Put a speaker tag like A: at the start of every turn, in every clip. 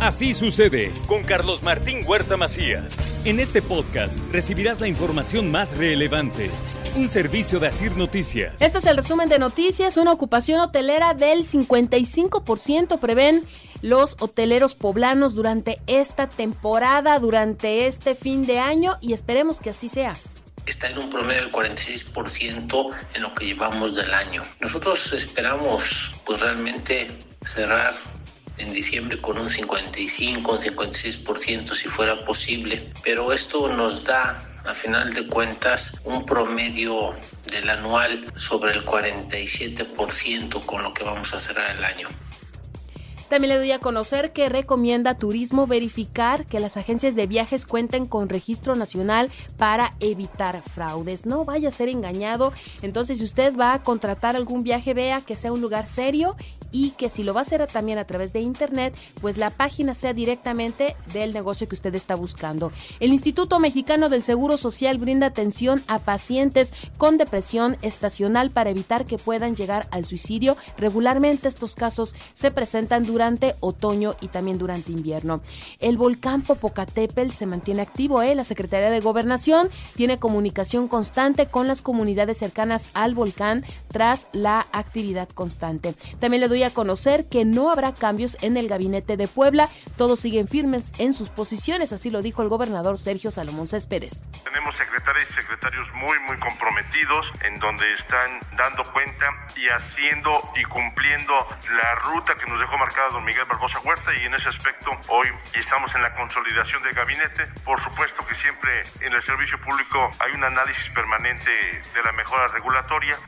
A: Así sucede con Carlos Martín Huerta Macías. En este podcast recibirás la información más relevante. Un servicio de Asir Noticias.
B: Este es el resumen de noticias. Una ocupación hotelera del 55% prevén los hoteleros poblanos durante esta temporada, durante este fin de año y esperemos que así sea
C: está en un promedio del 46% en lo que llevamos del año. Nosotros esperamos pues realmente cerrar en diciembre con un 55, un 56% si fuera posible, pero esto nos da a final de cuentas un promedio del anual sobre el 47% con lo que vamos a cerrar el año.
B: También le doy a conocer que recomienda Turismo verificar que las agencias de viajes cuenten con registro nacional para evitar fraudes. No vaya a ser engañado. Entonces, si usted va a contratar algún viaje, vea que sea un lugar serio y que si lo va a hacer también a través de internet, pues la página sea directamente del negocio que usted está buscando. El Instituto Mexicano del Seguro Social brinda atención a pacientes con depresión estacional para evitar que puedan llegar al suicidio. Regularmente estos casos se presentan durante otoño y también durante invierno. El volcán Popocatépetl se mantiene activo, ¿eh? la Secretaría de Gobernación tiene comunicación constante con las comunidades cercanas al volcán tras la actividad constante. También le doy a conocer que no habrá cambios en el gabinete de Puebla. Todos siguen firmes en sus posiciones, así lo dijo el gobernador Sergio Salomón Céspedes.
D: Tenemos secretarias y secretarios muy, muy comprometidos en donde están dando cuenta y haciendo y cumpliendo la ruta que nos dejó marcada don Miguel Barbosa Huerta y en ese aspecto hoy estamos en la consolidación del gabinete. Por supuesto que siempre en el servicio público hay un análisis permanente de la mejora regulatoria.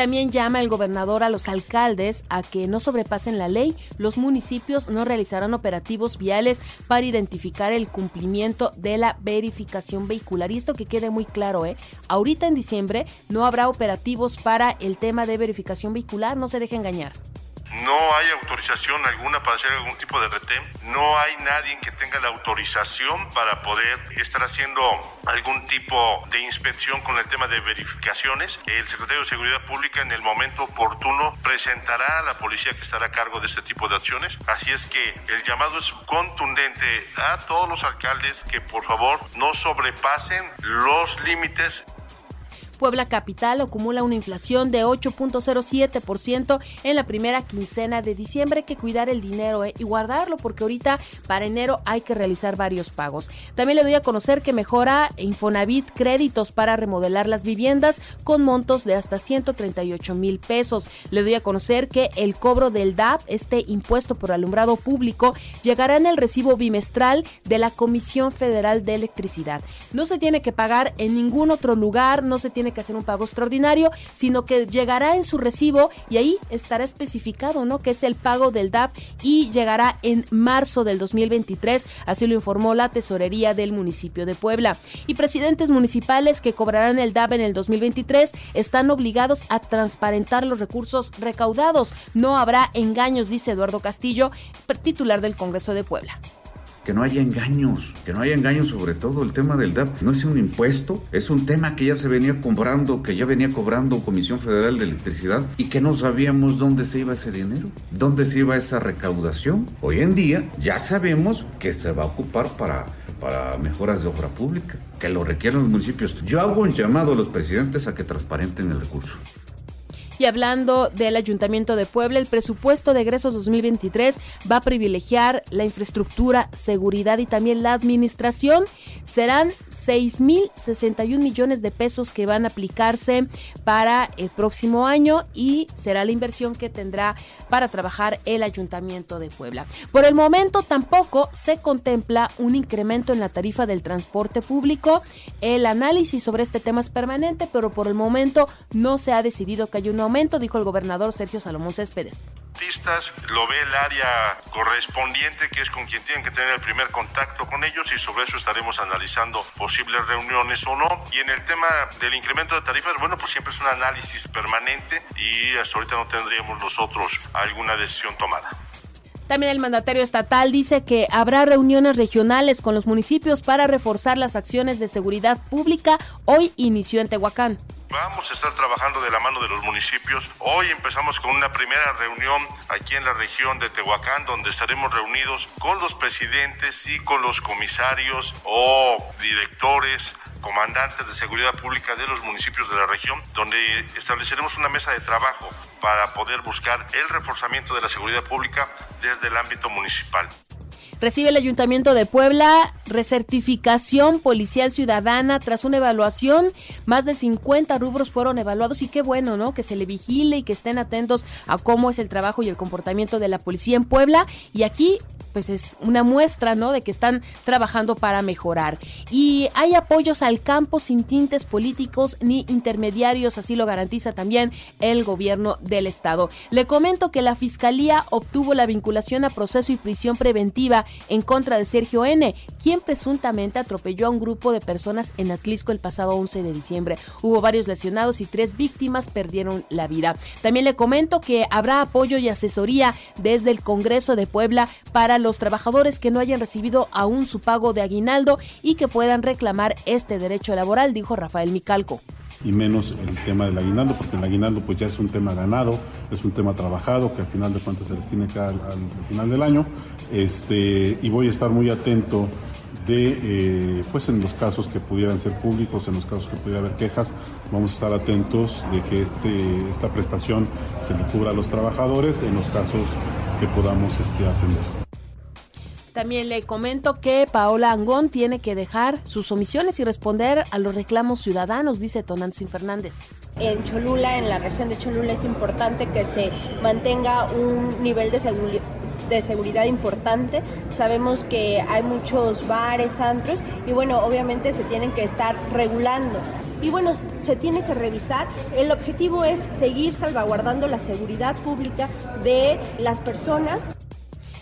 B: También llama el gobernador a los alcaldes a que no sobrepasen la ley. Los municipios no realizarán operativos viales para identificar el cumplimiento de la verificación vehicular. Y esto que quede muy claro, ¿eh? Ahorita en diciembre no habrá operativos para el tema de verificación vehicular, no se deje engañar
D: no hay autorización alguna para hacer algún tipo de retén, no hay nadie que tenga la autorización para poder estar haciendo algún tipo de inspección con el tema de verificaciones. El secretario de Seguridad Pública en el momento oportuno presentará a la policía que estará a cargo de este tipo de acciones. Así es que el llamado es contundente a todos los alcaldes que por favor no sobrepasen los límites
B: Puebla Capital acumula una inflación de 8.07% en la primera quincena de diciembre. Hay que cuidar el dinero eh, y guardarlo porque ahorita para enero hay que realizar varios pagos. También le doy a conocer que mejora Infonavit créditos para remodelar las viviendas con montos de hasta 138 mil pesos. Le doy a conocer que el cobro del DAP, este impuesto por alumbrado público, llegará en el recibo bimestral de la Comisión Federal de Electricidad. No se tiene que pagar en ningún otro lugar, no se tiene que hacer un pago extraordinario, sino que llegará en su recibo y ahí estará especificado, ¿no? Que es el pago del DAP y llegará en marzo del 2023, así lo informó la tesorería del municipio de Puebla. Y presidentes municipales que cobrarán el DAP en el 2023 están obligados a transparentar los recursos recaudados. No habrá engaños, dice Eduardo Castillo, titular del Congreso de Puebla
E: que no haya engaños, que no haya engaños sobre todo el tema del DAP. No es un impuesto, es un tema que ya se venía cobrando, que ya venía cobrando Comisión Federal de Electricidad y que no sabíamos dónde se iba ese dinero, dónde se iba esa recaudación. Hoy en día ya sabemos que se va a ocupar para para mejoras de obra pública, que lo requieren los municipios. Yo hago un llamado a los presidentes a que transparenten el recurso.
B: Y hablando del Ayuntamiento de Puebla, el presupuesto de egresos 2023 va a privilegiar la infraestructura, seguridad y también la administración. Serán 6.061 millones de pesos que van a aplicarse para el próximo año y será la inversión que tendrá para trabajar el Ayuntamiento de Puebla. Por el momento tampoco se contempla un incremento en la tarifa del transporte público. El análisis sobre este tema es permanente, pero por el momento no se ha decidido que haya un dijo el gobernador Sergio Salomón Céspedes
D: lo ve el área correspondiente, que es con quien tienen que tener el primer contacto con ellos y sobre eso estaremos analizando posibles reuniones o no. Y en el tema del incremento de tarifas, bueno, pues siempre es un análisis permanente y hasta ahorita no tendríamos nosotros alguna decisión tomada.
B: También el mandatario estatal dice que habrá reuniones regionales con los municipios para reforzar las acciones de seguridad pública. Hoy inició en Tehuacán.
D: Vamos a estar trabajando de la mano de los municipios. Hoy empezamos con una primera reunión aquí en la región de Tehuacán, donde estaremos reunidos con los presidentes y con los comisarios o directores comandantes de seguridad pública de los municipios de la región, donde estableceremos una mesa de trabajo para poder buscar el reforzamiento de la seguridad pública desde el ámbito municipal.
B: Recibe el Ayuntamiento de Puebla recertificación policial ciudadana tras una evaluación. Más de 50 rubros fueron evaluados y qué bueno, ¿no? Que se le vigile y que estén atentos a cómo es el trabajo y el comportamiento de la policía en Puebla. Y aquí pues es una muestra, ¿no? De que están trabajando para mejorar. Y hay apoyos al campo sin tintes políticos ni intermediarios, así lo garantiza también el gobierno del estado. Le comento que la fiscalía obtuvo la vinculación a proceso y prisión preventiva en contra de Sergio N., quien presuntamente atropelló a un grupo de personas en Atlisco el pasado 11 de diciembre. Hubo varios lesionados y tres víctimas perdieron la vida. También le comento que habrá apoyo y asesoría desde el Congreso de Puebla para los trabajadores que no hayan recibido aún su pago de aguinaldo y que puedan reclamar este derecho laboral, dijo Rafael Micalco
F: y menos el tema del aguinaldo, porque el aguinaldo pues ya es un tema ganado, es un tema trabajado, que al final de cuentas se les tiene que al, final del año, este, y voy a estar muy atento de, eh, pues en los casos que pudieran ser públicos, en los casos que pudiera haber quejas, vamos a estar atentos de que este, esta prestación se le cubra a los trabajadores en los casos que podamos este, atender.
B: También le comento que Paola Angón tiene que dejar sus omisiones y responder a los reclamos ciudadanos, dice Tonantzin Fernández.
G: En Cholula, en la región de Cholula, es importante que se mantenga un nivel de seguridad de seguridad importante. Sabemos que hay muchos bares, antros y bueno, obviamente se tienen que estar regulando. Y bueno, se tiene que revisar. El objetivo es seguir salvaguardando la seguridad pública de las personas.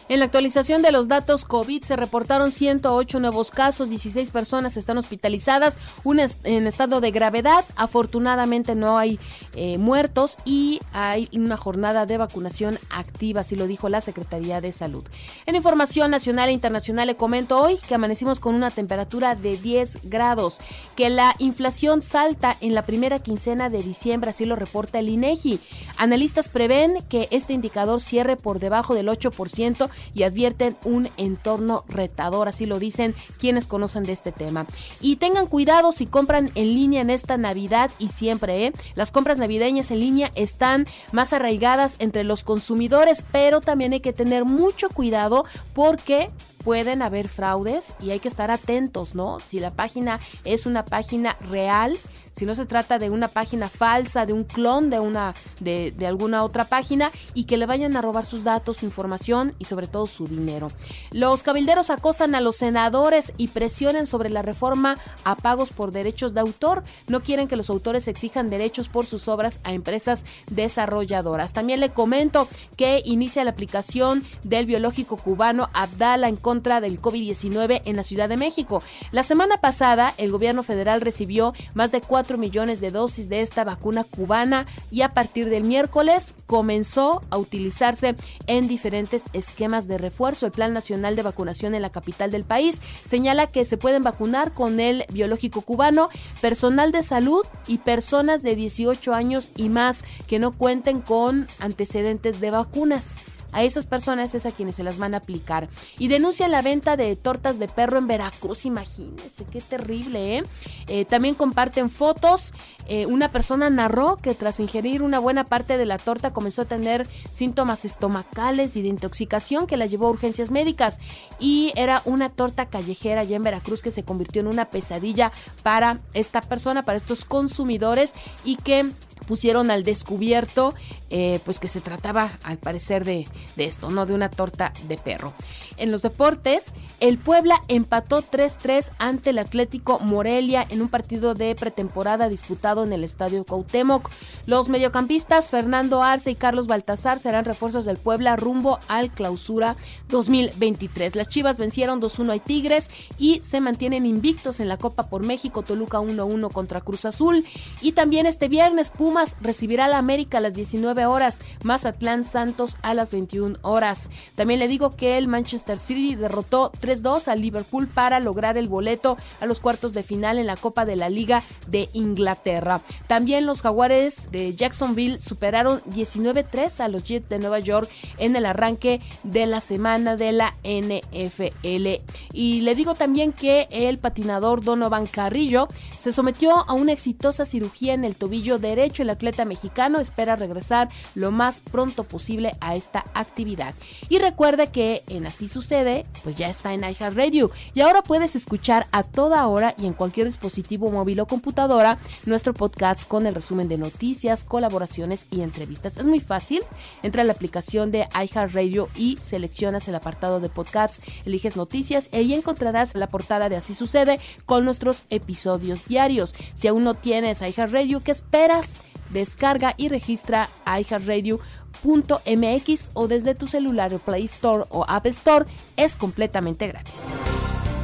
B: En la actualización de los datos COVID se reportaron 108 nuevos casos, 16 personas están hospitalizadas, una en estado de gravedad. Afortunadamente no hay eh, muertos y hay una jornada de vacunación activa, así lo dijo la Secretaría de Salud. En información nacional e internacional le comento hoy que amanecimos con una temperatura de 10 grados, que la inflación salta en la primera quincena de diciembre, así lo reporta el INEGI. Analistas prevén que este indicador cierre por debajo del 8% y advierten un entorno retador, así lo dicen quienes conocen de este tema. Y tengan cuidado si compran en línea en esta Navidad y siempre, ¿eh? Las compras navideñas en línea están más arraigadas entre los consumidores, pero también hay que tener mucho cuidado porque pueden haber fraudes y hay que estar atentos, ¿no? Si la página es una página real, si no se trata de una página falsa, de un clon de una de, alguna otra página y que le vayan a robar sus datos, su información y sobre todo su dinero. Los cabilderos acosan a los senadores y presionan sobre la reforma a pagos por derechos de autor. No quieren que los autores exijan derechos por sus obras a empresas desarrolladoras. También le comento que inicia la aplicación del biológico cubano Abdala en contra del COVID-19 en la Ciudad de México. La semana pasada, el gobierno federal recibió más de 4 millones de dosis de esta vacuna cubana y a partir del miércoles comenzó a utilizarse en diferentes esquemas de refuerzo. El Plan Nacional de Vacunación en la capital del país señala que se pueden vacunar con el biológico cubano personal de salud y personas de 18 años y más que no cuenten con antecedentes de vacunas. A esas personas es a quienes se las van a aplicar. Y denuncian la venta de tortas de perro en Veracruz, imagínense, qué terrible, ¿eh? eh también comparten fotos. Eh, una persona narró que tras ingerir una buena parte de la torta comenzó a tener síntomas estomacales y de intoxicación que la llevó a urgencias médicas. Y era una torta callejera allá en Veracruz que se convirtió en una pesadilla para esta persona, para estos consumidores y que pusieron al descubierto, eh, pues que se trataba al parecer de, de, esto, ¿no? De una torta de perro. en los deportes, el Puebla empató 3-3 ante el Atlético Morelia en un partido de pretemporada disputado en el Estadio Cuauhtémoc. Los mediocampistas Fernando Arce y Carlos Baltazar serán refuerzos del Puebla rumbo al Clausura 2023. Las Chivas vencieron 2-1 a Tigres y se mantienen invictos en la Copa por México, Toluca 1-1 contra Cruz Azul. Y también este viernes Pumas recibirá a la América a las 19 horas, Mazatlán Santos a las 21 horas. También le digo que el Manchester City derrotó 3-2 al Liverpool para lograr el boleto a los cuartos de final en la Copa de la Liga de Inglaterra. También los Jaguares de Jacksonville superaron 19-3 a los Jets de Nueva York en el arranque de la semana de la NFL. Y le digo también que el patinador Donovan Carrillo se sometió a una exitosa cirugía en el tobillo derecho. El atleta mexicano espera regresar lo más pronto posible a esta actividad. Y recuerde que en Así Sucede, pues ya está en iHeartRadio y ahora puedes escuchar a toda hora y en cualquier dispositivo móvil o computadora nuestro podcast con el resumen de noticias, colaboraciones y entrevistas. Es muy fácil. Entra a la aplicación de iHeartRadio y seleccionas el apartado de podcasts, eliges noticias y ahí encontrarás la portada de Así Sucede con nuestros episodios diarios. Si aún no tienes iHeartRadio, ¿qué esperas? Descarga y registra iHeartRadio.mx o desde tu celular Play Store o App Store es completamente gratis.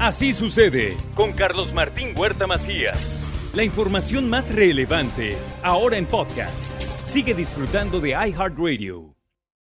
A: Así sucede con Carlos Martín Huerta Macías. La información más relevante ahora en podcast. Sigue disfrutando de iHeartRadio.